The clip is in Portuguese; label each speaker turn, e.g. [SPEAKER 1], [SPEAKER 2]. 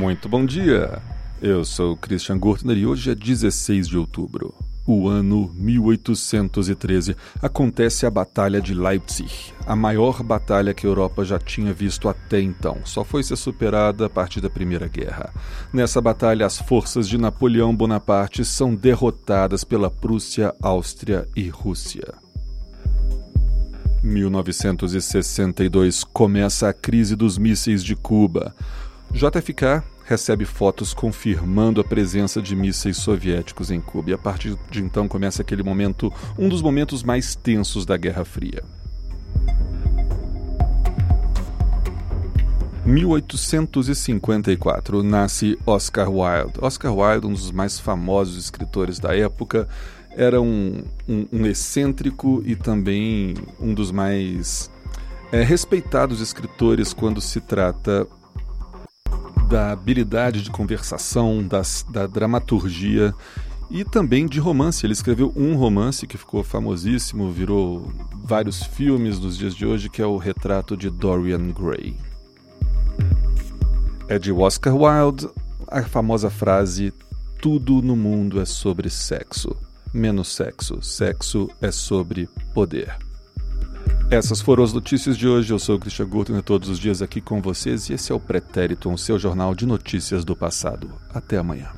[SPEAKER 1] Muito bom dia! Eu sou Christian Gurtner e hoje é 16 de outubro. O ano 1813 acontece a Batalha de Leipzig, a maior batalha que a Europa já tinha visto até então. Só foi ser superada a partir da Primeira Guerra. Nessa batalha, as forças de Napoleão Bonaparte são derrotadas pela Prússia, Áustria e Rússia. 1962 começa a crise dos mísseis de Cuba. JFK recebe fotos confirmando a presença de mísseis soviéticos em Cuba. E a partir de então começa aquele momento, um dos momentos mais tensos da Guerra Fria. 1854 nasce Oscar Wilde. Oscar Wilde, um dos mais famosos escritores da época, era um, um, um excêntrico e também um dos mais é, respeitados escritores quando se trata da habilidade de conversação, das, da dramaturgia e também de romance. Ele escreveu um romance que ficou famosíssimo, virou vários filmes nos dias de hoje, que é o Retrato de Dorian Gray. É de Oscar Wilde a famosa frase: Tudo no mundo é sobre sexo, menos sexo. Sexo é sobre poder. Essas foram as notícias de hoje. Eu sou o Christian todos os dias aqui com vocês, e esse é o Pretérito, um seu jornal de notícias do passado. Até amanhã.